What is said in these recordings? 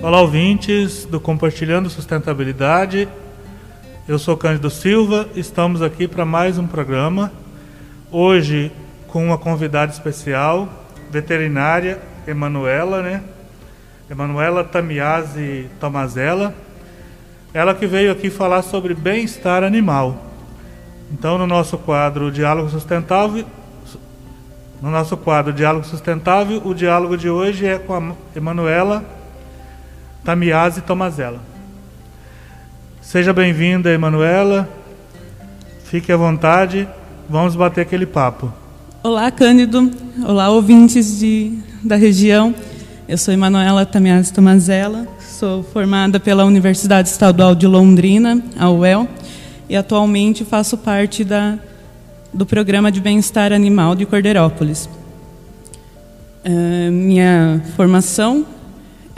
Olá, ouvintes do Compartilhando Sustentabilidade. Eu sou Cândido Silva, estamos aqui para mais um programa. Hoje com uma convidada especial, veterinária Emanuela, né? Emanuela Tamiazzi Tomazella. Ela que veio aqui falar sobre bem-estar animal. Então, no nosso quadro Diálogo Sustentável, no nosso quadro Diálogo Sustentável, o diálogo de hoje é com a Emanuela Tamiazzi Tomazella. Seja bem-vinda, Emanuela. Fique à vontade. Vamos bater aquele papo. Olá, Cândido. Olá, ouvintes de, da região. Eu sou Emanuela Tamiazzi Tomazella. Sou formada pela Universidade Estadual de Londrina, a UEL, e atualmente faço parte da, do Programa de Bem-Estar Animal de Cordeirópolis. É, minha formação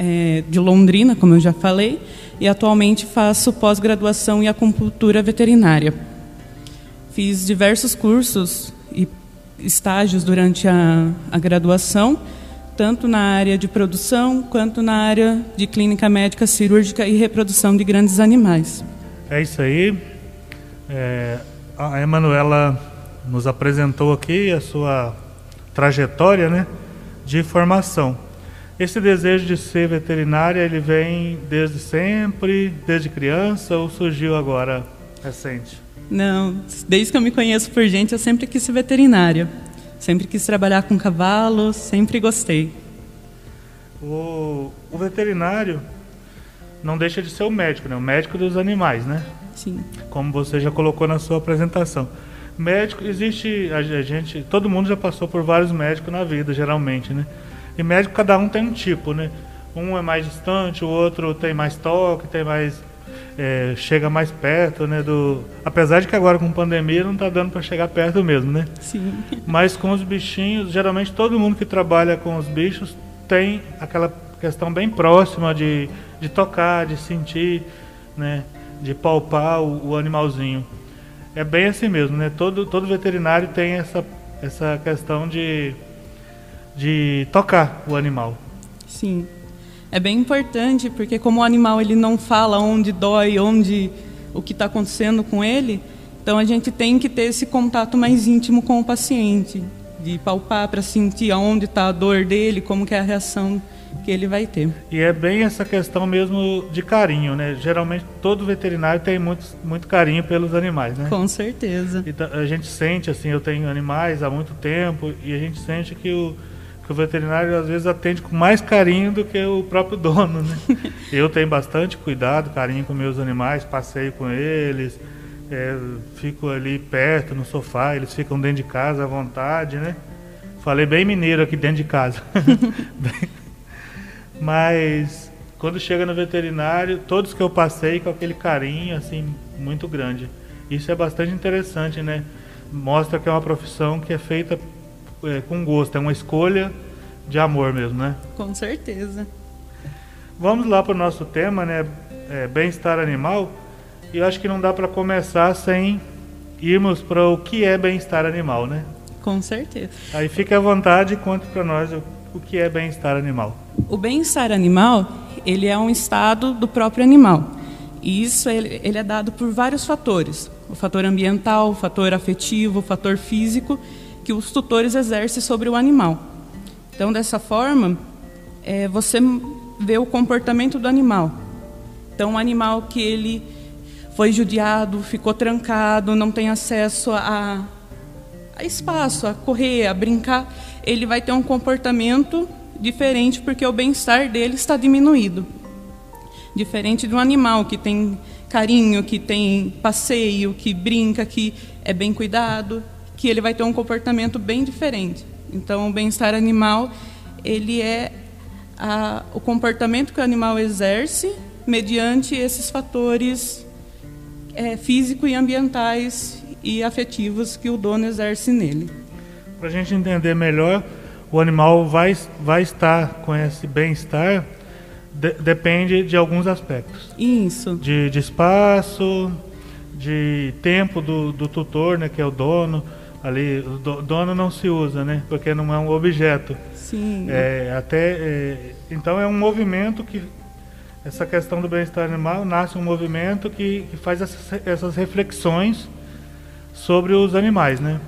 é de Londrina, como eu já falei, e atualmente faço pós-graduação em acupuntura veterinária. Fiz diversos cursos e estágios durante a, a graduação, tanto na área de produção quanto na área de clínica médica cirúrgica e reprodução de grandes animais. É isso aí. É, a Emanuela nos apresentou aqui a sua trajetória né, de formação. Esse desejo de ser veterinária, ele vem desde sempre, desde criança ou surgiu agora recente? Não, desde que eu me conheço por gente, eu sempre quis ser veterinária. Sempre quis trabalhar com cavalos, sempre gostei. O, o veterinário não deixa de ser o médico, né? O médico dos animais, né? Sim. Como você já colocou na sua apresentação. Médico, existe, a gente, todo mundo já passou por vários médicos na vida, geralmente, né? E médico, cada um tem um tipo, né? Um é mais distante, o outro tem mais toque, tem mais é, chega mais perto, né? Do, apesar de que agora com pandemia não está dando para chegar perto mesmo, né? Sim. Mas com os bichinhos, geralmente todo mundo que trabalha com os bichos tem aquela questão bem próxima de, de tocar, de sentir, né? De palpar o, o animalzinho. É bem assim mesmo, né? Todo, todo veterinário tem essa, essa questão de, de tocar o animal. Sim é bem importante porque como o animal ele não fala onde dói, onde o que está acontecendo com ele, então a gente tem que ter esse contato mais íntimo com o paciente, de palpar para sentir aonde está a dor dele, como que é a reação que ele vai ter. E é bem essa questão mesmo de carinho, né? Geralmente todo veterinário tem muito, muito carinho pelos animais, né? Com certeza. Então, a gente sente assim, eu tenho animais há muito tempo e a gente sente que o que o veterinário às vezes atende com mais carinho do que o próprio dono, né? Eu tenho bastante cuidado, carinho com meus animais, passeio com eles, é, fico ali perto no sofá, eles ficam dentro de casa à vontade, né? Falei bem mineiro aqui dentro de casa. Mas quando chega no veterinário, todos que eu passei com aquele carinho assim muito grande. Isso é bastante interessante, né? Mostra que é uma profissão que é feita é, com gosto, é uma escolha de amor mesmo, né? Com certeza. Vamos lá para o nosso tema, né? É, bem-estar animal. E eu acho que não dá para começar sem irmos para o que é bem-estar animal, né? Com certeza. Aí fique à vontade e conte para nós o, o que é bem-estar animal. O bem-estar animal, ele é um estado do próprio animal. E isso ele, ele é dado por vários fatores. O fator ambiental, o fator afetivo, o fator físico que os tutores exercem sobre o animal. Então, dessa forma, é, você vê o comportamento do animal. Então, um animal que ele foi judiado, ficou trancado, não tem acesso a, a espaço, a correr, a brincar, ele vai ter um comportamento diferente porque o bem-estar dele está diminuído. Diferente de um animal que tem carinho, que tem passeio, que brinca, que é bem cuidado, que ele vai ter um comportamento bem diferente. Então, o bem-estar animal ele é a, o comportamento que o animal exerce mediante esses fatores é, físico e ambientais e afetivos que o dono exerce nele. Para a gente entender melhor, o animal vai, vai estar com esse bem-estar de, depende de alguns aspectos. Isso. De, de espaço, de tempo do, do tutor, né, que é o dono, ali o dono não se usa, né? Porque não é um objeto. Sim. É, até é, então é um movimento que essa questão do bem-estar animal, nasce um movimento que, que faz essas, essas, reflexões sobre os animais, né?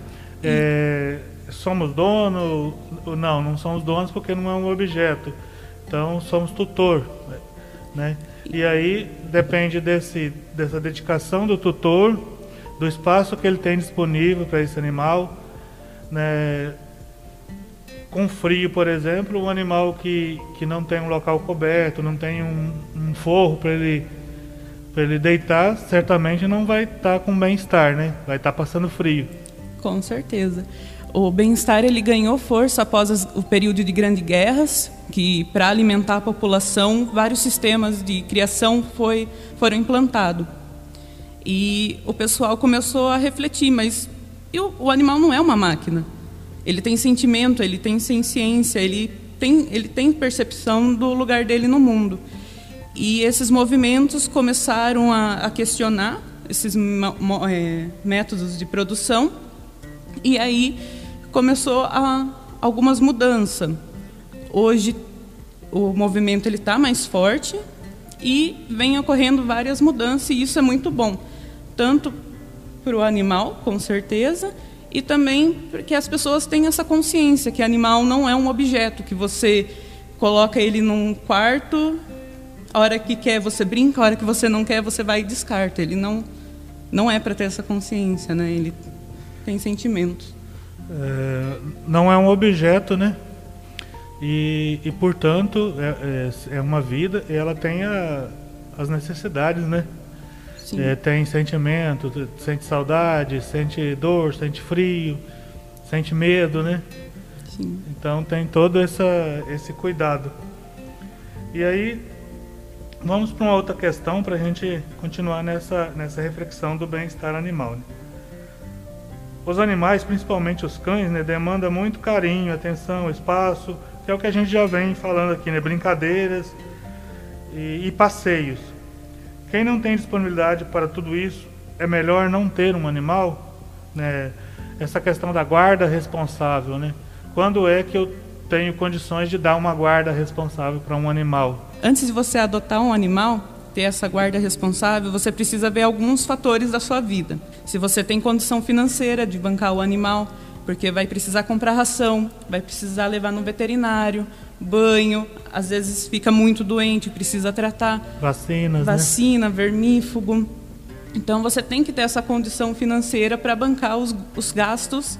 É, somos dono? Não, não somos donos porque não é um objeto. Então somos tutor, né? E aí depende desse, dessa dedicação do tutor, do espaço que ele tem disponível para esse animal, né? Com frio, por exemplo, um animal que, que não tem um local coberto, não tem um, um forro para ele ele deitar, certamente não vai estar tá com bem-estar, né? Vai estar tá passando frio. Com certeza. O bem-estar ele ganhou força após as, o período de grandes guerras, que para alimentar a população vários sistemas de criação foi, foram implantados. E o pessoal começou a refletir, mas o, animal não é uma máquina. Ele tem sentimento, ele tem ciência, ele tem, ele tem percepção do lugar dele no mundo. E esses movimentos começaram a, a questionar esses é, métodos de produção, e aí começou a, algumas mudanças. Hoje o movimento ele está mais forte e vem ocorrendo várias mudanças e isso é muito bom, tanto para o animal, com certeza, e também porque as pessoas têm essa consciência que animal não é um objeto que você coloca ele num quarto, a hora que quer você brinca, a hora que você não quer você vai e descarta. Ele não não é para ter essa consciência, né? Ele tem sentimentos. É, não é um objeto, né? E, e portanto é, é, é uma vida e ela tem a, as necessidades, né? É, tem sentimento, sente saudade, sente dor, sente frio, sente medo, né? Sim. Então tem todo essa, esse cuidado. E aí vamos para uma outra questão para a gente continuar nessa, nessa reflexão do bem-estar animal. Né? Os animais, principalmente os cães, né, demandam muito carinho, atenção, espaço, que é o que a gente já vem falando aqui, né? Brincadeiras e, e passeios. Quem não tem disponibilidade para tudo isso, é melhor não ter um animal, né? Essa questão da guarda responsável, né? Quando é que eu tenho condições de dar uma guarda responsável para um animal? Antes de você adotar um animal, ter essa guarda responsável, você precisa ver alguns fatores da sua vida. Se você tem condição financeira de bancar o animal, porque vai precisar comprar ração, vai precisar levar no veterinário, banho, às vezes fica muito doente, precisa tratar. Vacinas, né? Vacina, né? vermífugo. Então você tem que ter essa condição financeira para bancar os, os gastos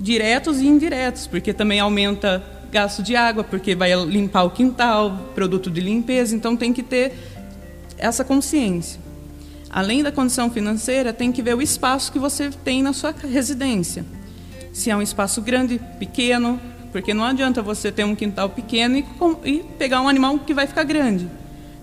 diretos e indiretos, porque também aumenta gasto de água, porque vai limpar o quintal, produto de limpeza, então tem que ter essa consciência. Além da condição financeira, tem que ver o espaço que você tem na sua residência. Se é um espaço grande, pequeno, porque não adianta você ter um quintal pequeno e, e pegar um animal que vai ficar grande.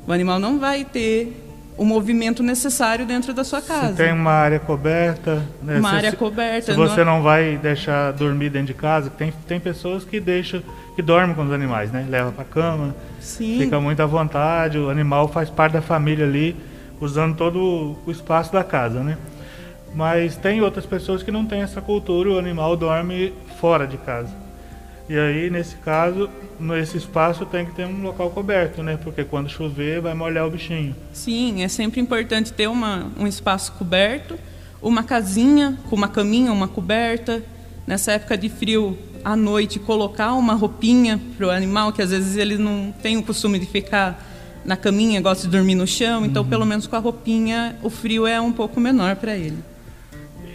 O animal não vai ter o movimento necessário dentro da sua casa. Se tem uma área coberta. Né? Uma se, área coberta. Se você não... não vai deixar dormir dentro de casa, tem, tem pessoas que deixam, que dormem com os animais, né? Leva para cama, Sim. fica muito à vontade, o animal faz parte da família ali, usando todo o espaço da casa, né? Mas tem outras pessoas que não têm essa cultura, o animal dorme fora de casa. E aí, nesse caso, nesse espaço tem que ter um local coberto, né? Porque quando chover vai molhar o bichinho. Sim, é sempre importante ter uma, um espaço coberto, uma casinha com uma caminha, uma coberta. Nessa época de frio, à noite, colocar uma roupinha para o animal, que às vezes ele não tem o costume de ficar na caminha, gosta de dormir no chão, então uhum. pelo menos com a roupinha o frio é um pouco menor para ele.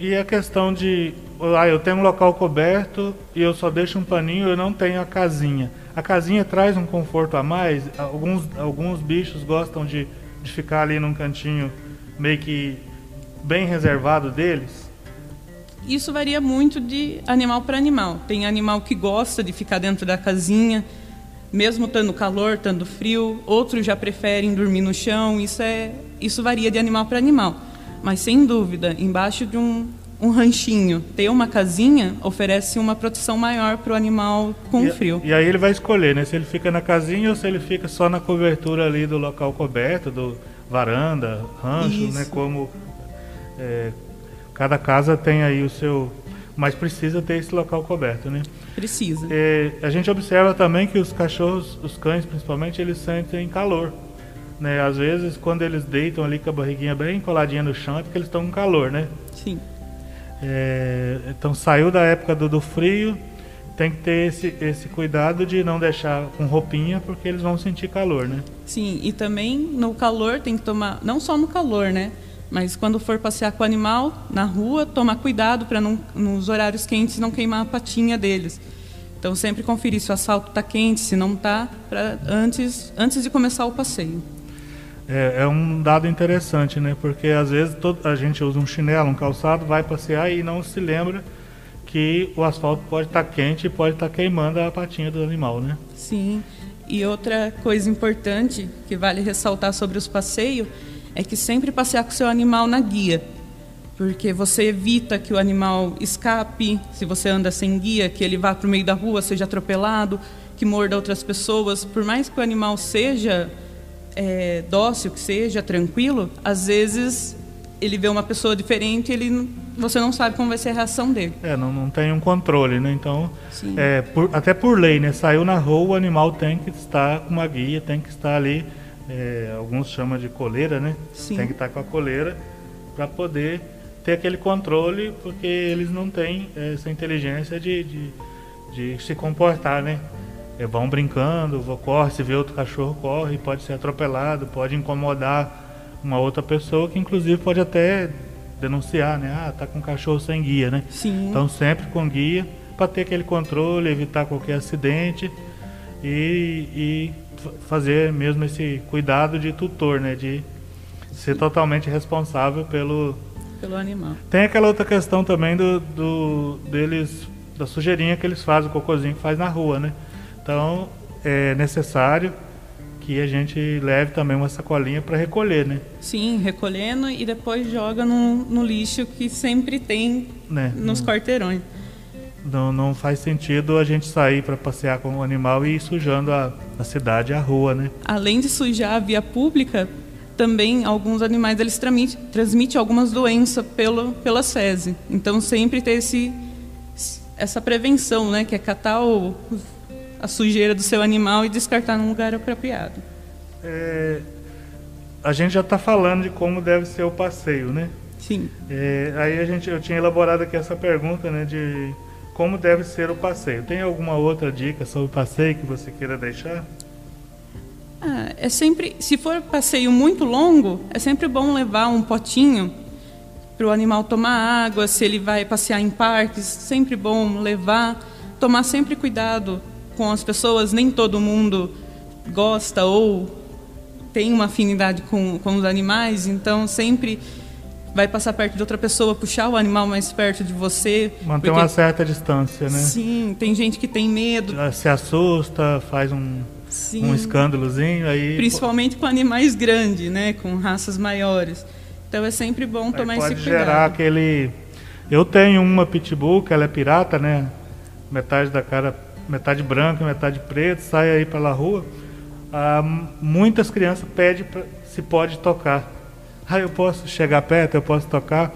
E a questão de ah, eu tenho um local coberto e eu só deixo um paninho, eu não tenho a casinha. A casinha traz um conforto a mais. Alguns, alguns bichos gostam de, de ficar ali num cantinho meio que bem reservado deles. Isso varia muito de animal para animal. Tem animal que gosta de ficar dentro da casinha, mesmo estando calor, estando frio. Outros já preferem dormir no chão. Isso é, isso varia de animal para animal. Mas sem dúvida, embaixo de um um ranchinho, ter uma casinha oferece uma proteção maior para o animal com e, frio. E aí ele vai escolher, né? Se ele fica na casinha ou se ele fica só na cobertura ali do local coberto, do varanda, rancho, Isso. né? Como é, cada casa tem aí o seu, mas precisa ter esse local coberto, né? Precisa. É, a gente observa também que os cachorros, os cães principalmente, eles sentem calor. Né? Às vezes, quando eles deitam ali com a barriguinha bem coladinha no chão, é porque eles estão com calor, né? Sim. É, então, saiu da época do, do frio, tem que ter esse, esse cuidado de não deixar com roupinha, porque eles vão sentir calor, né? Sim, e também no calor tem que tomar, não só no calor, né? Mas quando for passear com o animal na rua, tomar cuidado para nos horários quentes não queimar a patinha deles. Então sempre conferir se o asfalto está quente, se não está, antes, antes de começar o passeio. É, é, um dado interessante, né? Porque às vezes todo, a gente usa um chinelo, um calçado, vai passear e não se lembra que o asfalto pode estar tá quente e pode estar tá queimando a patinha do animal, né? Sim. E outra coisa importante que vale ressaltar sobre os passeios é que sempre passear com o seu animal na guia, porque você evita que o animal escape, se você anda sem guia, que ele vá para o meio da rua, seja atropelado, que morda outras pessoas. Por mais que o animal seja é, dócil, que seja tranquilo, às vezes ele vê uma pessoa diferente, ele você não sabe como vai ser a reação dele. É, não, não tem um controle, né? Então, é, por, até por lei, né? Saiu na rua, o animal tem que estar com uma guia, tem que estar ali é, alguns chamam de coleira, né? Sim. Tem que estar com a coleira para poder ter aquele controle, porque eles não têm essa inteligência de, de, de se comportar, né? É, vão brincando, corre, se vê outro cachorro, corre, pode ser atropelado, pode incomodar uma outra pessoa, que inclusive pode até denunciar, né? Ah, tá com um cachorro sem guia, né? Sim. Então sempre com guia para ter aquele controle, evitar qualquer acidente e, e fazer mesmo esse cuidado de tutor, né? De ser totalmente responsável pelo pelo animal. Tem aquela outra questão também do, do deles da sujeirinha que eles fazem, o cocôzinho que faz na rua, né? Então é necessário que a gente leve também uma sacolinha para recolher, né? Sim, recolhendo e depois joga no, no lixo que sempre tem né? nos quarteirões. Não, não faz sentido a gente sair para passear com o animal e ir sujando a, a cidade, a rua, né? Além de sujar a via pública, também alguns animais eles transmitem, transmitem algumas doenças pelo, pela sese. Então sempre ter esse, essa prevenção, né? Que é catar o, a sujeira do seu animal e descartar num lugar apropriado. É, a gente já está falando de como deve ser o passeio, né? Sim. É, aí a gente, eu tinha elaborado aqui essa pergunta, né? De como deve ser o passeio. Tem alguma outra dica sobre o passeio que você queira deixar? Ah, é sempre, se for passeio muito longo, é sempre bom levar um potinho para o animal tomar água. Se ele vai passear em parques, sempre bom levar. Tomar sempre cuidado com as pessoas. Nem todo mundo gosta ou tem uma afinidade com, com os animais, então sempre vai passar perto de outra pessoa, puxar o animal mais perto de você. Manter porque... uma certa distância, né? Sim, tem gente que tem medo. Se assusta, faz um, um escândalozinho aí. Principalmente com animais grandes, né? Com raças maiores. Então é sempre bom aí tomar esse cuidado. Pode gerar aquele. Eu tenho uma pitbull que ela é pirata, né? Metade da cara, metade branca, metade preta, sai aí pela rua. Ah, muitas crianças pedem pra, se pode tocar ah, eu posso chegar perto, eu posso tocar.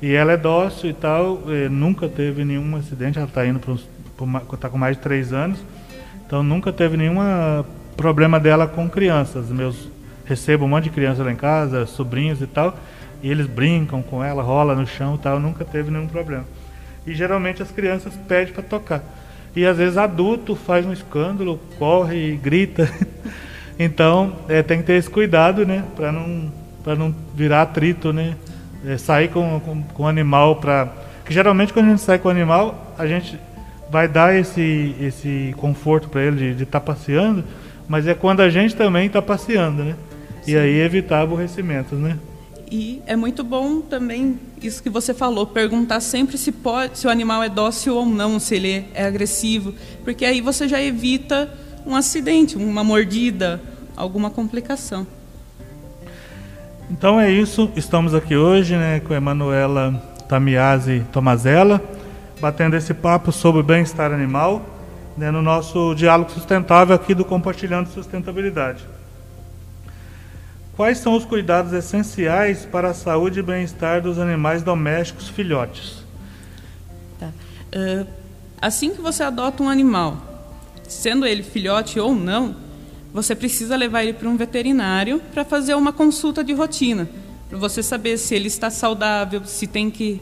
E ela é dócil e tal, e nunca teve nenhum acidente, ela está indo para está com mais de três anos, então nunca teve nenhum problema dela com crianças. Meus recebo um monte de crianças lá em casa, sobrinhos e tal, e eles brincam com ela, rola no chão e tal, nunca teve nenhum problema. E geralmente as crianças pedem para tocar. E às vezes adulto faz um escândalo, corre e grita. então é, tem que ter esse cuidado, né, para não não virar atrito, né? É, sair com, com, com o animal para. Que geralmente quando a gente sai com o animal, a gente vai dar esse, esse conforto para ele de estar tá passeando, mas é quando a gente também está passeando, né? Sim. E aí evitar aborrecimentos, né? E é muito bom também isso que você falou, perguntar sempre se pode, se o animal é dócil ou não, se ele é agressivo, porque aí você já evita um acidente, uma mordida, alguma complicação. Então é isso, estamos aqui hoje né, com a Emanuela Tamiazzi Tomazella, batendo esse papo sobre o bem-estar animal, né, no nosso diálogo sustentável aqui do Compartilhando Sustentabilidade. Quais são os cuidados essenciais para a saúde e bem-estar dos animais domésticos filhotes? Tá. Uh, assim que você adota um animal, sendo ele filhote ou não, você precisa levar ele para um veterinário para fazer uma consulta de rotina, para você saber se ele está saudável, se tem que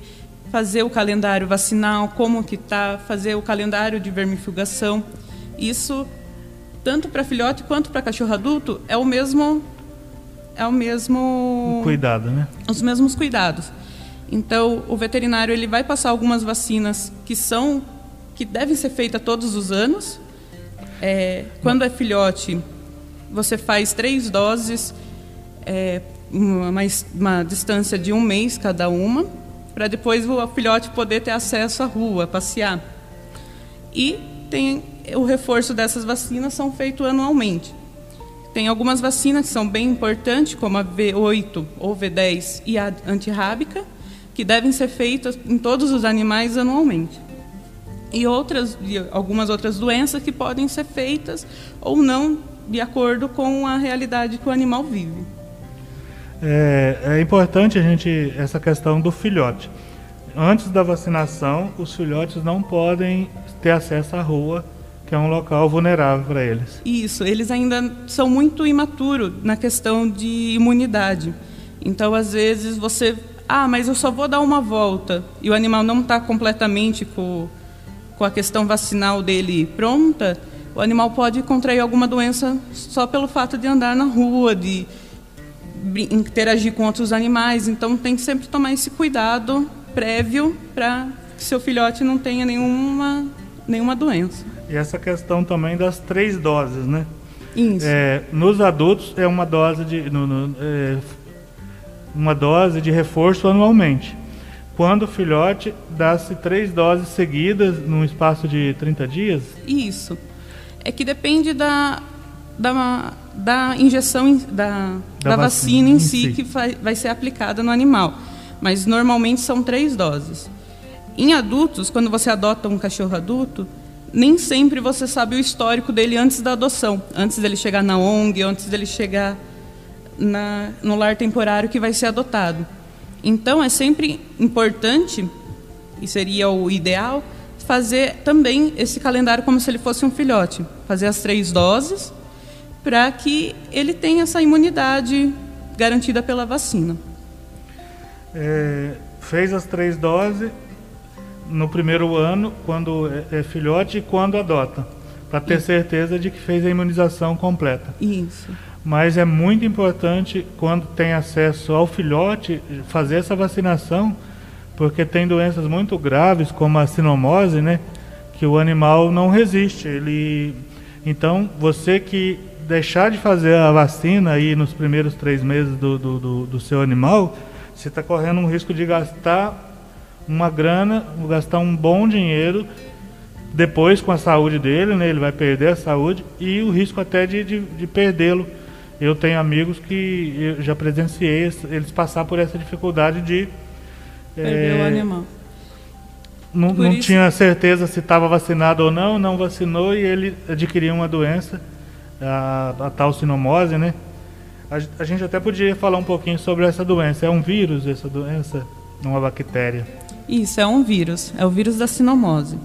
fazer o calendário vacinal, como que está, fazer o calendário de vermifugação. Isso tanto para filhote quanto para cachorro adulto é o mesmo é o mesmo cuidado, né? Os mesmos cuidados. Então, o veterinário ele vai passar algumas vacinas que são que devem ser feitas todos os anos. É, quando é filhote, você faz três doses, é, uma, uma distância de um mês cada uma, para depois o filhote poder ter acesso à rua, passear. E tem o reforço dessas vacinas são feitos anualmente. Tem algumas vacinas que são bem importantes, como a V8 ou V10 e a antirrábica, que devem ser feitas em todos os animais anualmente. E outras, algumas outras doenças que podem ser feitas ou não de acordo com a realidade que o animal vive. É, é importante a gente essa questão do filhote. Antes da vacinação, os filhotes não podem ter acesso à rua, que é um local vulnerável para eles. Isso, eles ainda são muito imaturos na questão de imunidade. Então, às vezes, você. Ah, mas eu só vou dar uma volta. E o animal não está completamente com, com a questão vacinal dele pronta. O animal pode contrair alguma doença só pelo fato de andar na rua, de interagir com outros animais. Então, tem que sempre tomar esse cuidado prévio para que seu filhote não tenha nenhuma, nenhuma doença. E essa questão também das três doses, né? Isso. É, nos adultos é uma dose de no, no, é, uma dose de reforço anualmente. Quando o filhote dá-se três doses seguidas num espaço de 30 dias? Isso. É que depende da, da, da injeção da, da, da vacina, vacina, em si, si. que vai, vai ser aplicada no animal. Mas normalmente são três doses. Em adultos, quando você adota um cachorro adulto, nem sempre você sabe o histórico dele antes da adoção, antes dele chegar na ONG, antes dele chegar na, no lar temporário que vai ser adotado. Então é sempre importante, e seria o ideal, fazer também esse calendário como se ele fosse um filhote, fazer as três doses para que ele tenha essa imunidade garantida pela vacina. É, fez as três doses, no primeiro ano, quando é, é filhote e quando adota, para ter Isso. certeza de que fez a imunização completa. Isso. Mas é muito importante, quando tem acesso ao filhote, fazer essa vacinação, porque tem doenças muito graves, como a sinomose, né? Que o animal não resiste. Ele... Então, você que deixar de fazer a vacina aí nos primeiros três meses do, do, do, do seu animal, você está correndo um risco de gastar uma grana, gastar um bom dinheiro depois com a saúde dele, né, ele vai perder a saúde e o risco até de, de, de perdê-lo. Eu tenho amigos que eu já presenciei eles passar por essa dificuldade de perder é, o animal. Não, não isso... tinha certeza se estava vacinado ou não, não vacinou e ele adquiriu uma doença, a, a tal sinomose, né? A, a gente até podia falar um pouquinho sobre essa doença. É um vírus essa doença? Uma bactéria? Isso, é um vírus. É o vírus da sinomose.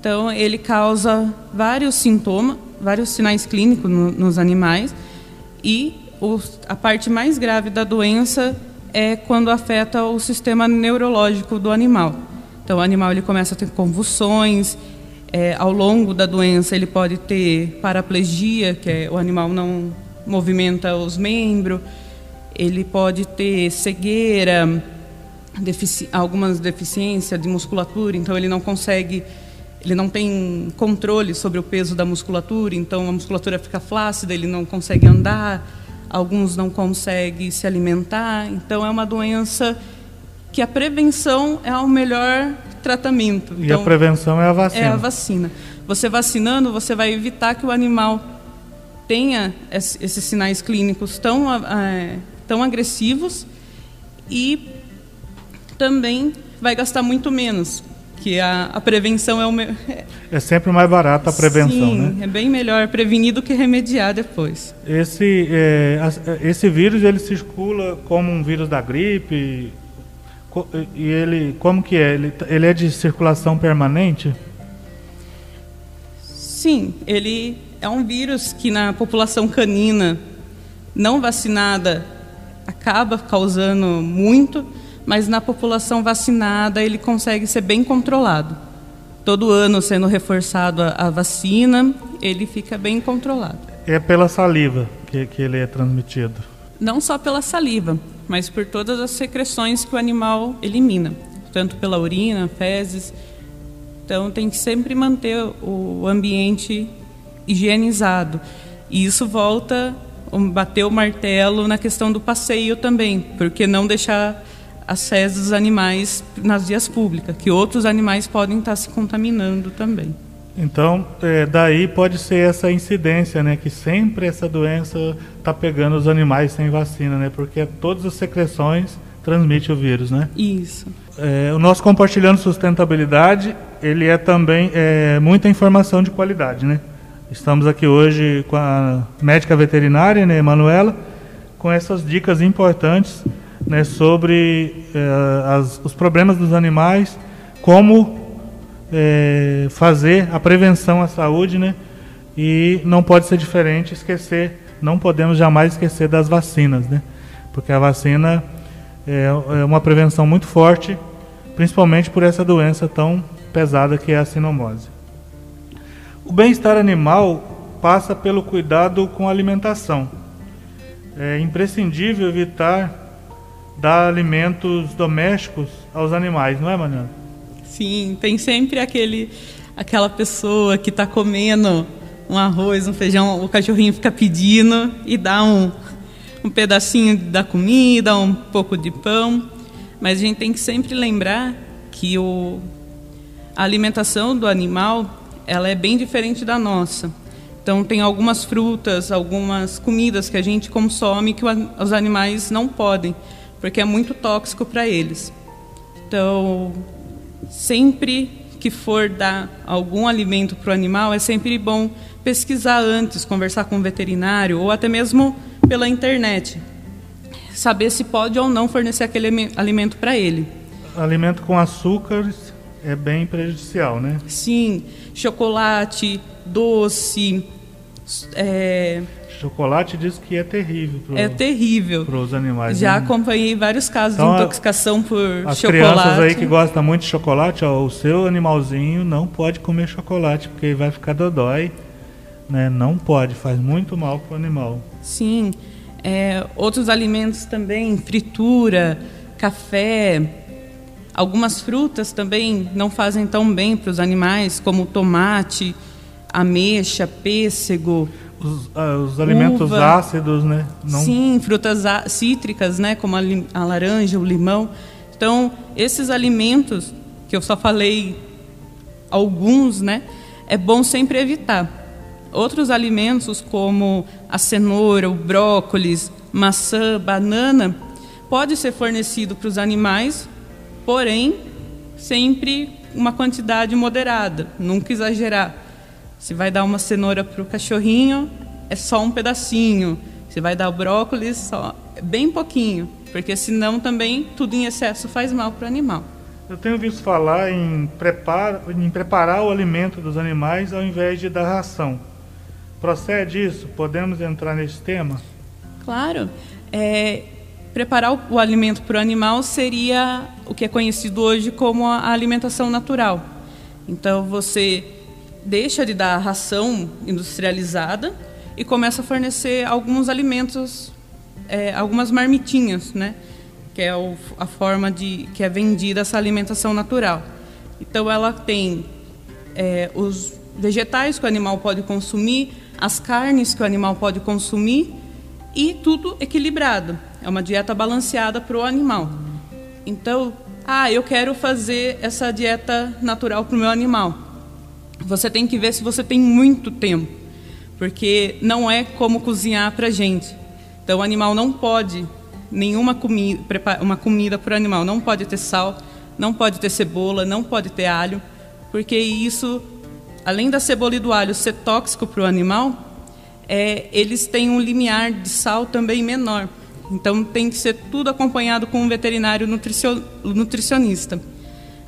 Então, ele causa vários sintomas, vários sinais clínicos no, nos animais. E a parte mais grave da doença é quando afeta o sistema neurológico do animal. Então, o animal ele começa a ter convulsões. É, ao longo da doença, ele pode ter paraplegia, que é o animal não movimenta os membros. Ele pode ter cegueira defici algumas deficiências de musculatura, então ele não consegue, ele não tem controle sobre o peso da musculatura, então a musculatura fica flácida, ele não consegue andar, alguns não conseguem se alimentar, então é uma doença que a prevenção é o melhor tratamento. E então, a prevenção é a vacina. É a vacina. Você vacinando, você vai evitar que o animal tenha esses sinais clínicos tão, é, tão agressivos e também vai gastar muito menos, que a, a prevenção é o me... é sempre mais barata a prevenção, Sim, né? é bem melhor prevenir do que remediar depois. Esse é, esse vírus ele circula como um vírus da gripe e ele como que é? Ele, ele é de circulação permanente? Sim, ele é um vírus que na população canina não vacinada acaba causando muito, mas na população vacinada ele consegue ser bem controlado. Todo ano sendo reforçado a, a vacina, ele fica bem controlado. É pela saliva que, que ele é transmitido? Não só pela saliva, mas por todas as secreções que o animal elimina, tanto pela urina, fezes. Então tem que sempre manter o ambiente higienizado. E isso volta bater o martelo na questão do passeio também, porque não deixar as fezes dos animais nas vias públicas, que outros animais podem estar se contaminando também. Então, é, daí pode ser essa incidência, né, que sempre essa doença está pegando os animais sem vacina, né, porque todas as secreções transmitem o vírus, né? Isso. É, o nosso compartilhando sustentabilidade, ele é também é, muita informação de qualidade, né? Estamos aqui hoje com a médica veterinária, né, Emanuela, com essas dicas importantes né, sobre eh, as, os problemas dos animais, como eh, fazer a prevenção à saúde, né? E não pode ser diferente esquecer, não podemos jamais esquecer das vacinas, né? Porque a vacina é, é uma prevenção muito forte, principalmente por essa doença tão pesada que é a sinomose. O bem-estar animal passa pelo cuidado com a alimentação. É imprescindível evitar dar alimentos domésticos aos animais, não é, Manuela? Sim, tem sempre aquele, aquela pessoa que está comendo um arroz, um feijão, o cachorrinho fica pedindo e dá um, um pedacinho da comida, um pouco de pão. Mas a gente tem que sempre lembrar que o, a alimentação do animal ela é bem diferente da nossa. Então tem algumas frutas, algumas comidas que a gente consome que os animais não podem, porque é muito tóxico para eles. Então, sempre que for dar algum alimento para o animal, é sempre bom pesquisar antes, conversar com o veterinário ou até mesmo pela internet, saber se pode ou não fornecer aquele alimento para ele. Alimento com açúcares é bem prejudicial, né? Sim, chocolate, doce. É... Chocolate diz que é terrível. Pro, é terrível. Para os animais. Já né? acompanhei vários casos então, de intoxicação por as chocolate. As crianças aí que gostam muito de chocolate, ó, o seu animalzinho não pode comer chocolate porque vai ficar dodói. Né? Não pode, faz muito mal para o animal. Sim. É, outros alimentos também, fritura, café, Algumas frutas também não fazem tão bem para os animais, como tomate, ameixa, pêssego. Os, ah, os alimentos uva. ácidos, né? Não... Sim, frutas cítricas, né? Como a, a laranja, o limão. Então, esses alimentos, que eu só falei alguns, né? É bom sempre evitar. Outros alimentos, como a cenoura, o brócolis, maçã, banana, pode ser fornecido para os animais porém sempre uma quantidade moderada, nunca exagerar. Se vai dar uma cenoura para o cachorrinho, é só um pedacinho. Se vai dar o brócolis, só bem pouquinho, porque senão também tudo em excesso faz mal para o animal. Eu tenho visto falar em, prepar, em preparar o alimento dos animais ao invés de dar ração. Procede isso? Podemos entrar nesse tema? Claro. É, preparar o, o alimento para o animal seria o que é conhecido hoje como a alimentação natural. Então você deixa de dar ração industrializada e começa a fornecer alguns alimentos, é, algumas marmitinhas, né? Que é o, a forma de que é vendida essa alimentação natural. Então ela tem é, os vegetais que o animal pode consumir, as carnes que o animal pode consumir e tudo equilibrado. É uma dieta balanceada para o animal. Então, ah, eu quero fazer essa dieta natural para o meu animal. Você tem que ver se você tem muito tempo, porque não é como cozinhar para gente. Então, o animal não pode nenhuma comida, uma comida para o animal não pode ter sal, não pode ter cebola, não pode ter alho, porque isso, além da cebola e do alho ser tóxico para o animal, é, eles têm um limiar de sal também menor. Então tem que ser tudo acompanhado com um veterinário nutricionista,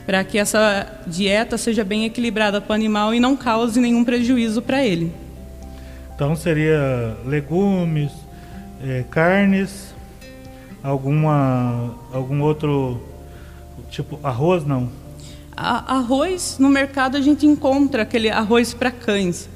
para que essa dieta seja bem equilibrada para o animal e não cause nenhum prejuízo para ele. Então seria legumes, é, carnes, alguma algum outro tipo arroz não? A, arroz no mercado a gente encontra aquele arroz para cães,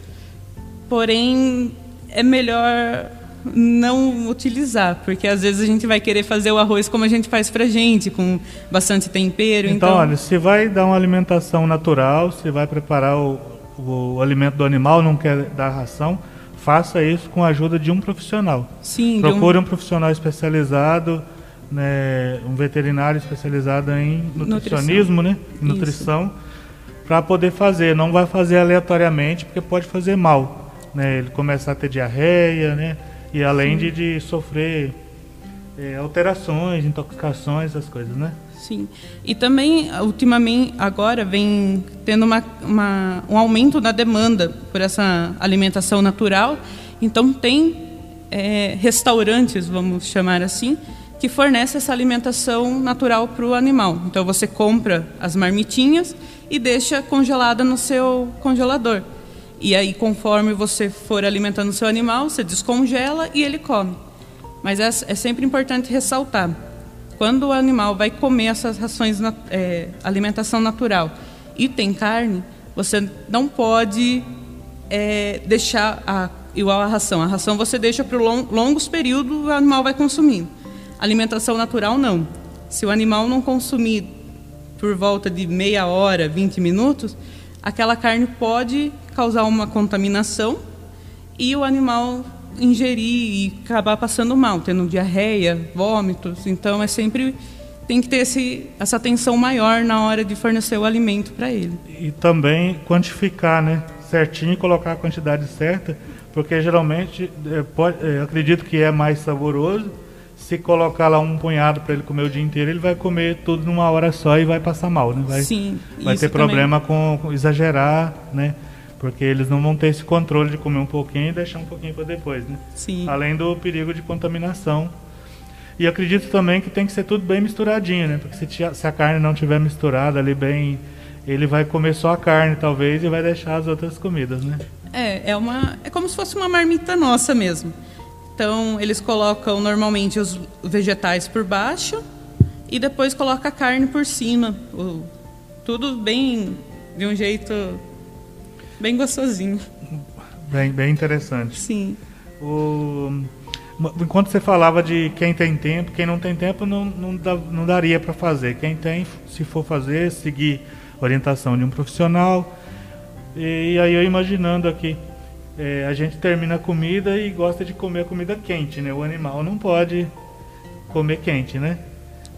porém é melhor não utilizar, porque às vezes a gente vai querer fazer o arroz como a gente faz pra gente, com bastante tempero. Então, então... olha, se vai dar uma alimentação natural, se vai preparar o, o, o alimento do animal, não quer dar ração, faça isso com a ajuda de um profissional. Sim, Procure um... um profissional especializado, né, um veterinário especializado em nutricionismo, nutrição. né, em nutrição, para poder fazer. Não vai fazer aleatoriamente, porque pode fazer mal. Né, ele começar a ter diarreia, né, e além de, de, sofrer é, alterações, intoxicações, essas coisas, né? Sim. E também, ultimamente, agora vem tendo uma, uma, um aumento na demanda por essa alimentação natural. Então, tem é, restaurantes, vamos chamar assim, que fornecem essa alimentação natural para o animal. Então, você compra as marmitinhas e deixa congelada no seu congelador. E aí, conforme você for alimentando o seu animal, você descongela e ele come. Mas é, é sempre importante ressaltar quando o animal vai comer essas rações, é, alimentação natural e tem carne, você não pode é, deixar a, igual a ração. A ração você deixa para long, longos períodos o animal vai consumindo. Alimentação natural não. Se o animal não consumir por volta de meia hora, 20 minutos, aquela carne pode causar uma contaminação e o animal ingerir e acabar passando mal, tendo diarreia, vômitos. Então é sempre tem que ter esse, essa atenção maior na hora de fornecer o alimento para ele. E também quantificar, né, certinho, colocar a quantidade certa, porque geralmente é, pode, é, acredito que é mais saboroso. Se colocar lá um punhado para ele comer o dia inteiro, ele vai comer tudo numa hora só e vai passar mal, né? Vai, Sim, vai ter problema com, com exagerar, né? Porque eles não vão ter esse controle de comer um pouquinho e deixar um pouquinho para depois, né? Sim. Além do perigo de contaminação. E acredito também que tem que ser tudo bem misturadinho, né? Porque se, se a carne não tiver misturada ali bem, ele vai comer só a carne talvez e vai deixar as outras comidas, né? É, é uma é como se fosse uma marmita nossa mesmo. Então, eles colocam normalmente os vegetais por baixo e depois coloca a carne por cima. O, tudo bem de um jeito bem gostosinho. Bem, bem interessante. Sim. O, enquanto você falava de quem tem tempo, quem não tem tempo não, não, dá, não daria para fazer. Quem tem, se for fazer, seguir orientação de um profissional. E, e aí eu imaginando aqui, é, a gente termina a comida e gosta de comer a comida quente, né? O animal não pode comer quente, né?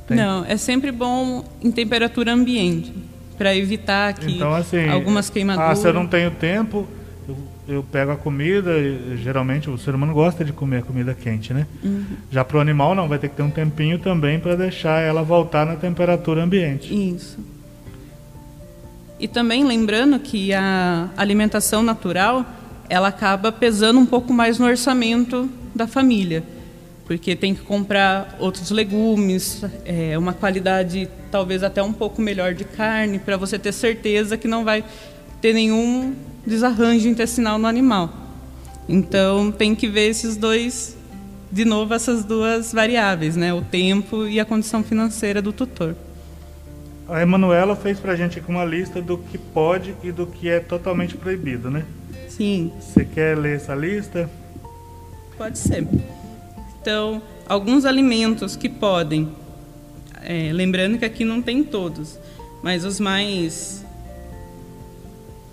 Tem... Não, é sempre bom em temperatura ambiente para evitar que então, assim, algumas queimaduras. Ah, se eu não tenho tempo, eu, eu pego a comida. E, geralmente o ser humano gosta de comer a comida quente, né? Uhum. Já para o animal não, vai ter que ter um tempinho também para deixar ela voltar na temperatura ambiente. Isso. E também lembrando que a alimentação natural ela acaba pesando um pouco mais no orçamento da família porque tem que comprar outros legumes, é, uma qualidade talvez até um pouco melhor de carne, para você ter certeza que não vai ter nenhum desarranjo intestinal no animal. Então tem que ver esses dois, de novo, essas duas variáveis, né? o tempo e a condição financeira do tutor. A Emanuela fez para a gente aqui uma lista do que pode e do que é totalmente proibido, né? Sim. Você quer ler essa lista? Pode ser. Então, alguns alimentos que podem, é, lembrando que aqui não tem todos, mas os mais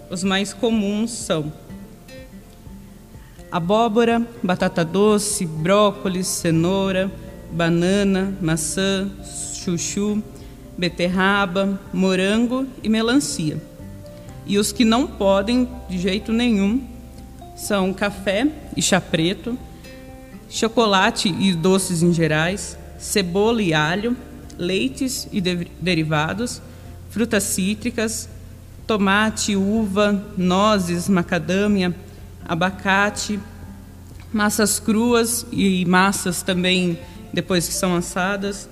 os mais comuns são abóbora, batata doce, brócolis, cenoura, banana, maçã, chuchu, beterraba, morango e melancia. E os que não podem de jeito nenhum são café e chá preto, chocolate e doces em gerais, cebola e alho, leites e de derivados, frutas cítricas, tomate, uva, nozes, macadâmia, abacate, massas cruas e massas também depois que são assadas,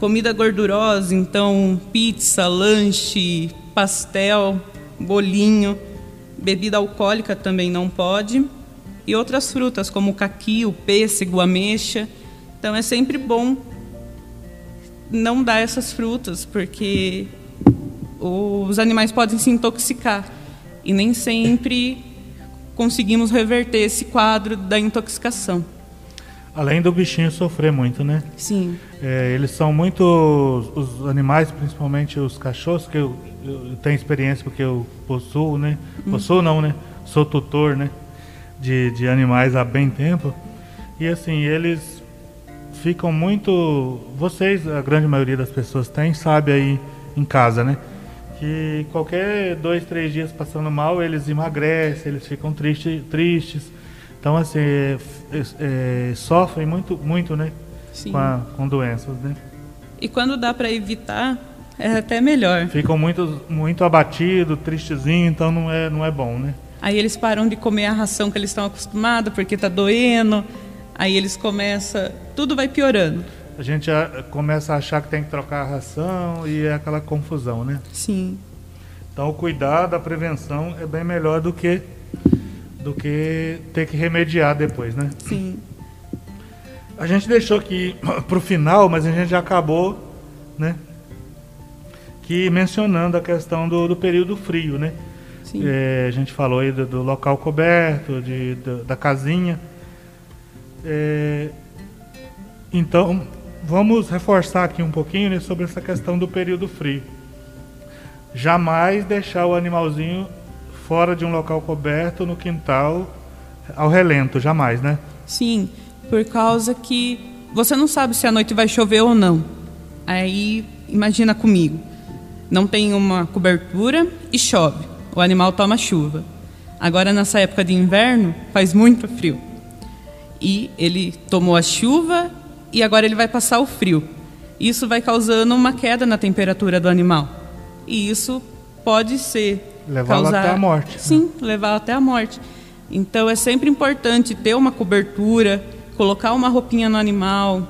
comida gordurosa, então pizza, lanche, pastel, bolinho, bebida alcoólica também não pode e outras frutas como o caqui, o pêssego, a ameixa. Então é sempre bom não dar essas frutas, porque os animais podem se intoxicar e nem sempre conseguimos reverter esse quadro da intoxicação. Além do bichinho sofrer muito, né? Sim. É, eles são muito. Os animais, principalmente os cachorros, que eu, eu tenho experiência porque eu possuo, né? Hum. Possuo não, né? Sou tutor, né? De, de animais há bem tempo. E assim, eles ficam muito. Vocês, a grande maioria das pessoas tem, sabe aí em casa, né? Que qualquer dois, três dias passando mal, eles emagrecem, eles ficam triste, tristes então, assim, é, é, sofrem muito, muito, né? Com, a, com doenças, né? E quando dá para evitar, é até melhor. Ficam muito, muito abatidos, tristezinhos, então não é, não é bom, né? Aí eles param de comer a ração que eles estão acostumados porque está doendo. Aí eles começam, tudo vai piorando. A gente começa a achar que tem que trocar a ração e é aquela confusão, né? Sim. Então o cuidado, a prevenção é bem melhor do que do que ter que remediar depois, né? Sim. A gente deixou aqui para o final, mas a gente já acabou, né? Que mencionando a questão do, do período frio, né? É, a gente falou aí do, do local coberto, de, do, da casinha. É, então, vamos reforçar aqui um pouquinho né, sobre essa questão do período frio. Jamais deixar o animalzinho fora de um local coberto, no quintal, ao relento, jamais, né? Sim, por causa que você não sabe se a noite vai chover ou não. Aí, imagina comigo. Não tem uma cobertura e chove. O animal toma chuva. Agora, nessa época de inverno, faz muito frio. E ele tomou a chuva e agora ele vai passar o frio. Isso vai causando uma queda na temperatura do animal. E isso pode ser Levar causar... até a morte. Né? Sim, né? levar até a morte. Então é sempre importante ter uma cobertura, colocar uma roupinha no animal,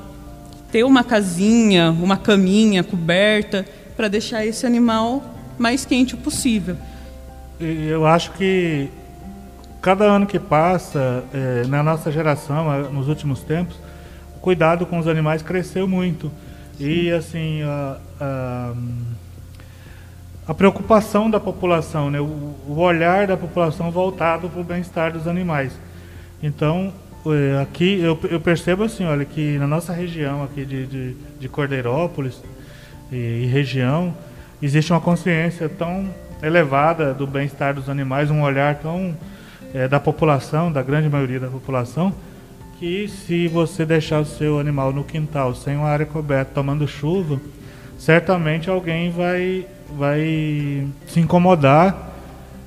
ter uma casinha, uma caminha coberta para deixar esse animal mais quente possível. Eu acho que cada ano que passa, é, na nossa geração, nos últimos tempos, o cuidado com os animais cresceu muito. Sim. E assim, a, a a preocupação da população, né? o, o olhar da população voltado para o bem-estar dos animais. Então, é, aqui eu, eu, percebo assim, olha, que na nossa região aqui de, de, de Cordeirópolis e, e, região, existe uma consciência tão elevada do bem-estar dos animais, um olhar tão é, da população, da grande maioria da população, que se você deixar o seu animal no quintal, sem uma área coberta, tomando chuva, certamente alguém vai vai se incomodar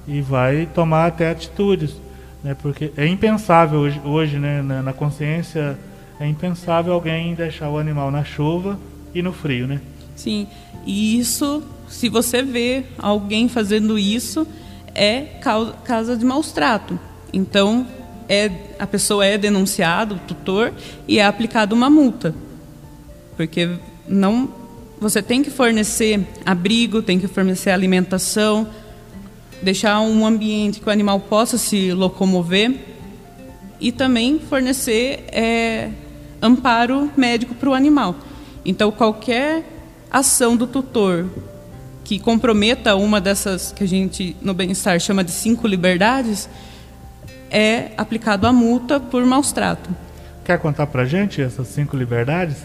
e vai tomar até atitudes, né? Porque é impensável hoje, hoje né, na, na consciência é impensável alguém deixar o animal na chuva e no frio, né? Sim. E isso, se você vê alguém fazendo isso, é causa de maus trato. Então, é, a pessoa é denunciada, o tutor, e é aplicada uma multa. Porque não você tem que fornecer abrigo, tem que fornecer alimentação, deixar um ambiente que o animal possa se locomover e também fornecer é, amparo médico para o animal. Então, qualquer ação do tutor que comprometa uma dessas que a gente no bem-estar chama de cinco liberdades é aplicado a multa por maus trato. Quer contar para gente essas cinco liberdades?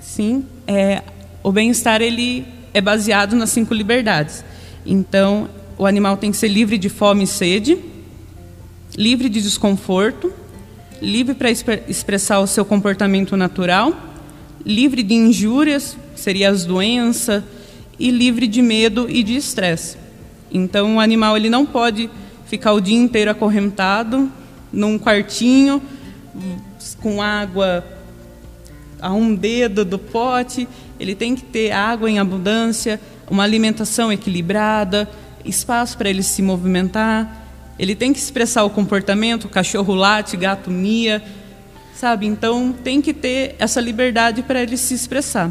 Sim, é, o bem-estar ele é baseado nas cinco liberdades. Então, o animal tem que ser livre de fome e sede, livre de desconforto, livre para expressar o seu comportamento natural, livre de injúrias, seria as doenças, e livre de medo e de estresse. Então, o animal ele não pode ficar o dia inteiro acorrentado num quartinho com água a um dedo do pote ele tem que ter água em abundância, uma alimentação equilibrada, espaço para ele se movimentar. Ele tem que expressar o comportamento, cachorro late, gato mia, sabe? Então tem que ter essa liberdade para ele se expressar.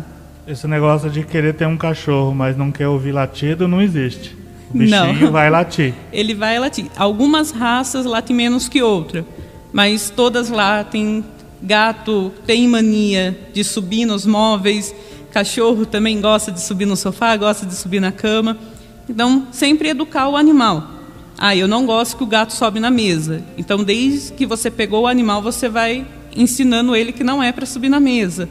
Esse negócio de querer ter um cachorro, mas não quer ouvir latido, não existe. O bichinho não. vai latir. Ele vai latir. Algumas raças latem menos que outra, mas todas lá tem gato tem mania de subir nos móveis, cachorro também gosta de subir no sofá, gosta de subir na cama. Então, sempre educar o animal. Ah, eu não gosto que o gato sobe na mesa. Então, desde que você pegou o animal, você vai ensinando ele que não é para subir na mesa.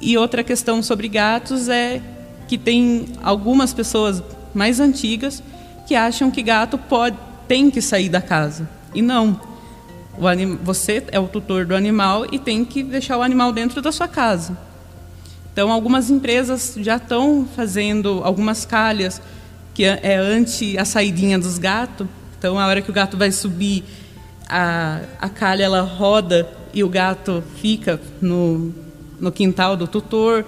E outra questão sobre gatos é que tem algumas pessoas mais antigas que acham que gato pode tem que sair da casa. E não. Anim, você é o tutor do animal e tem que deixar o animal dentro da sua casa. Então, algumas empresas já estão fazendo algumas calhas que é, é anti a saidinha dos gatos. Então, a hora que o gato vai subir, a, a calha ela roda e o gato fica no, no quintal do tutor.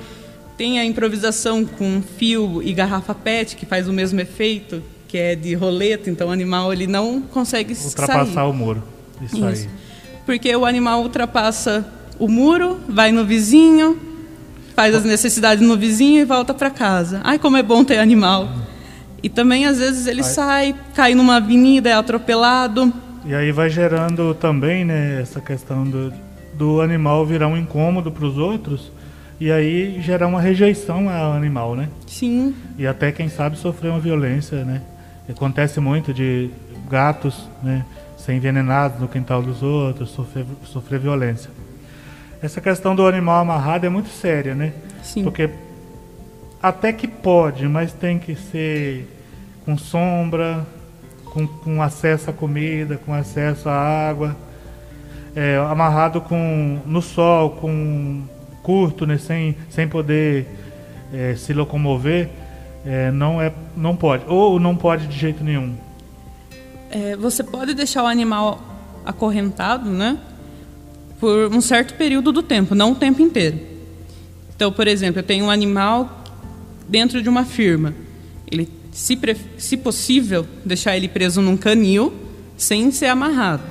Tem a improvisação com fio e garrafa PET, que faz o mesmo efeito, que é de roleta, então o animal ele não consegue ultrapassar sair. o muro. Isso, Isso. aí. Porque o animal ultrapassa o muro, vai no vizinho, faz as necessidades no vizinho e volta para casa. Ai, como é bom ter animal. E também às vezes ele sai, cai numa avenida, é atropelado. E aí vai gerando também, né, essa questão do, do animal virar um incômodo para os outros e aí gerar uma rejeição ao animal, né? Sim. E até quem sabe sofrer uma violência, né? Acontece muito de gatos, né, ser envenenados no quintal dos outros, sofrer, sofrer violência. Essa questão do animal amarrado é muito séria, né? Sim. Porque até que pode, mas tem que ser com sombra, com, com acesso à comida, com acesso à água, é, amarrado com, no sol, com curto, né, sem, sem poder é, se locomover, é, não, é, não pode. Ou não pode de jeito nenhum. É, você pode deixar o animal acorrentado, né? Por um certo período do tempo, não o tempo inteiro. Então, por exemplo, eu tenho um animal dentro de uma firma. Ele, se, se possível, deixar ele preso num canil sem ser amarrado.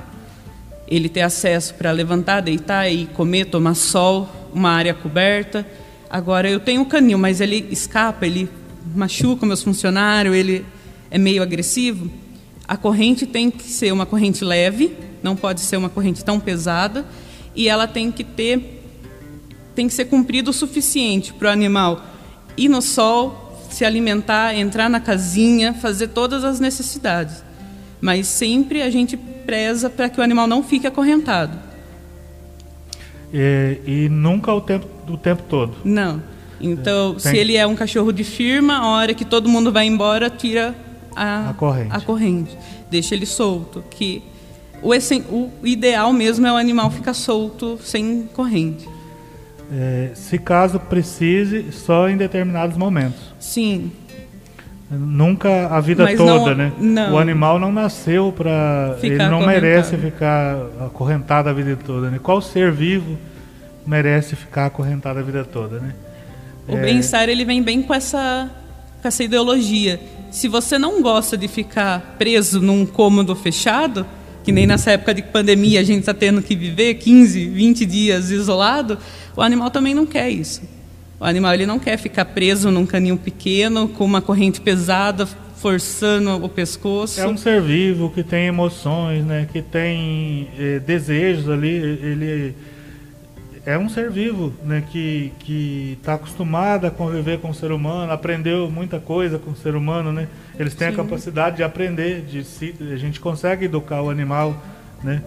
Ele ter acesso para levantar, deitar e comer, tomar sol, uma área coberta. Agora, eu tenho o canil, mas ele escapa, ele machuca meus funcionários, ele é meio agressivo. A corrente tem que ser uma corrente leve, não pode ser uma corrente tão pesada, e ela tem que ter tem que ser cumprido o suficiente para o animal ir no sol, se alimentar, entrar na casinha, fazer todas as necessidades. Mas sempre a gente preza para que o animal não fique acorrentado. E, e nunca o tempo, o tempo todo? Não. Então, Tem. se ele é um cachorro de firma, a hora que todo mundo vai embora, tira a, a, corrente. a corrente. Deixa ele solto. Que o, o ideal mesmo é o animal ficar solto, sem corrente. É, se caso precise, só em determinados momentos. Sim. Nunca a vida Mas toda, não, né? Não. O animal não nasceu para. Ele não merece ficar acorrentado a vida toda, né? Qual ser vivo merece ficar acorrentado a vida toda, né? O é... bem-estar ele vem bem com essa, com essa ideologia. Se você não gosta de ficar preso num cômodo fechado, que nem nessa época de pandemia a gente está tendo que viver 15, 20 dias isolado, o animal também não quer isso. O animal ele não quer ficar preso num caninho pequeno com uma corrente pesada forçando o pescoço. É um ser vivo que tem emoções, né? Que tem eh, desejos ali. Ele é um ser vivo, né? Que que está acostumado a conviver com o ser humano, aprendeu muita coisa com o ser humano, né? Eles têm Sim. a capacidade de aprender, de se, a gente consegue educar o animal, né?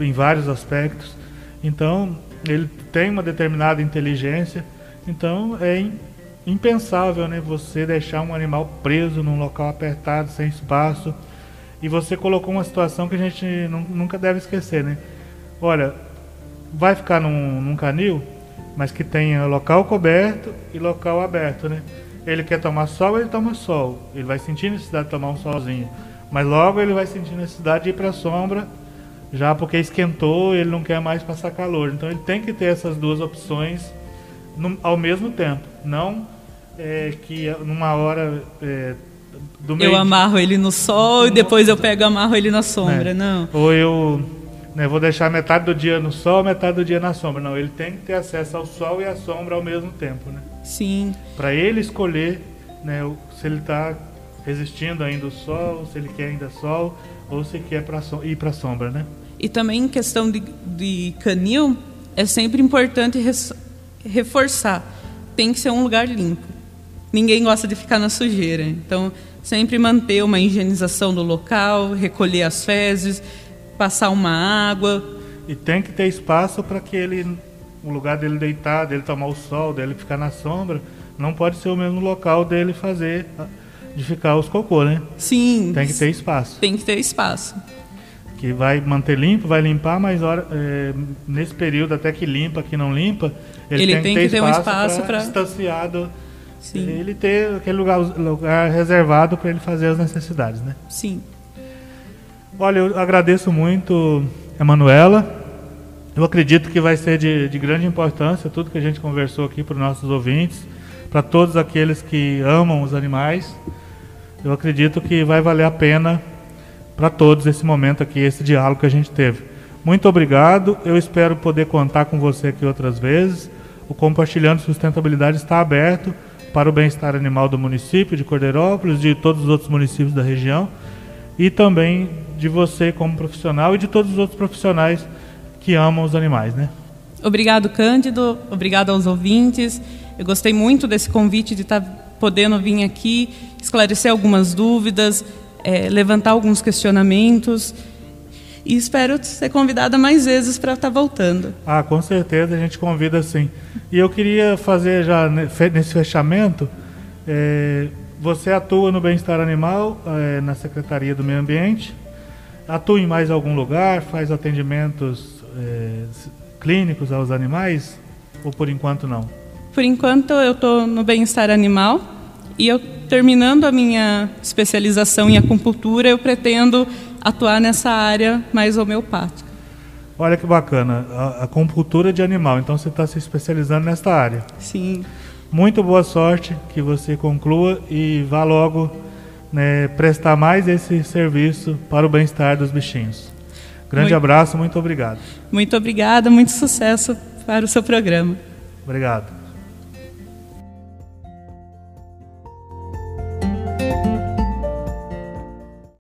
Em vários aspectos. Então ele tem uma determinada inteligência, então é impensável, né, você deixar um animal preso num local apertado, sem espaço. E você colocou uma situação que a gente nunca deve esquecer, né? Olha, vai ficar num, num canil, mas que tenha local coberto e local aberto, né? Ele quer tomar sol, ele toma sol. Ele vai sentir necessidade de tomar um solzinho. Mas logo ele vai sentir necessidade de ir para a sombra já porque esquentou, ele não quer mais passar calor. Então ele tem que ter essas duas opções no, ao mesmo tempo, não é, que numa hora é, do meio eu amarro ele no sol e depois eu pego e amarro ele na sombra, é. não. Ou eu né, vou deixar metade do dia no sol, metade do dia na sombra. Não, ele tem que ter acesso ao sol e à sombra ao mesmo tempo, né? Sim. Para ele escolher, né, se ele está resistindo ainda ao sol, se ele quer ainda sol ou se quer pra so ir para a sombra, né? E também em questão de, de canil, é sempre importante reforçar. Tem que ser um lugar limpo. Ninguém gosta de ficar na sujeira. Então, sempre manter uma higienização do local, recolher as fezes, passar uma água. E tem que ter espaço para que ele, o lugar dele deitar, dele tomar o sol, dele ficar na sombra, não pode ser o mesmo local dele fazer, de ficar os cocô, né? Sim. Tem que ter espaço. Tem que ter espaço. Que vai manter limpo, vai limpar, mas hora, é, nesse período até que limpa, que não limpa, ele, ele tem, tem, que ter, que ter espaço um espaço para distanciado. Sim. Ele ter aquele lugar, lugar reservado para ele fazer as necessidades, né? Sim. Olha, eu agradeço muito a Manuela. Eu acredito que vai ser de, de grande importância tudo que a gente conversou aqui para os nossos ouvintes, para todos aqueles que amam os animais. Eu acredito que vai valer a pena para todos esse momento aqui, esse diálogo que a gente teve. Muito obrigado. Eu espero poder contar com você aqui outras vezes. O Compartilhando Sustentabilidade está aberto para o bem-estar animal do município de Cordeirópolis, de todos os outros municípios da região e também de você como profissional e de todos os outros profissionais que amam os animais, né? Obrigado, Cândido. Obrigado aos ouvintes. Eu gostei muito desse convite de estar podendo vir aqui, esclarecer algumas dúvidas, é, levantar alguns questionamentos. E espero ser convidada mais vezes para estar voltando. Ah, com certeza a gente convida sim. E eu queria fazer já nesse fechamento. É, você atua no bem-estar animal é, na Secretaria do Meio Ambiente. Atua em mais algum lugar? Faz atendimentos é, clínicos aos animais? Ou por enquanto não? Por enquanto eu estou no bem-estar animal e eu terminando a minha especialização em acupuntura, eu pretendo atuar nessa área mais homeopática. Olha que bacana, a acupuntura de animal. Então você está se especializando nesta área. Sim. Muito boa sorte, que você conclua e vá logo né, prestar mais esse serviço para o bem-estar dos bichinhos. Grande muito, abraço, muito obrigado. Muito obrigada, muito sucesso para o seu programa. Obrigado.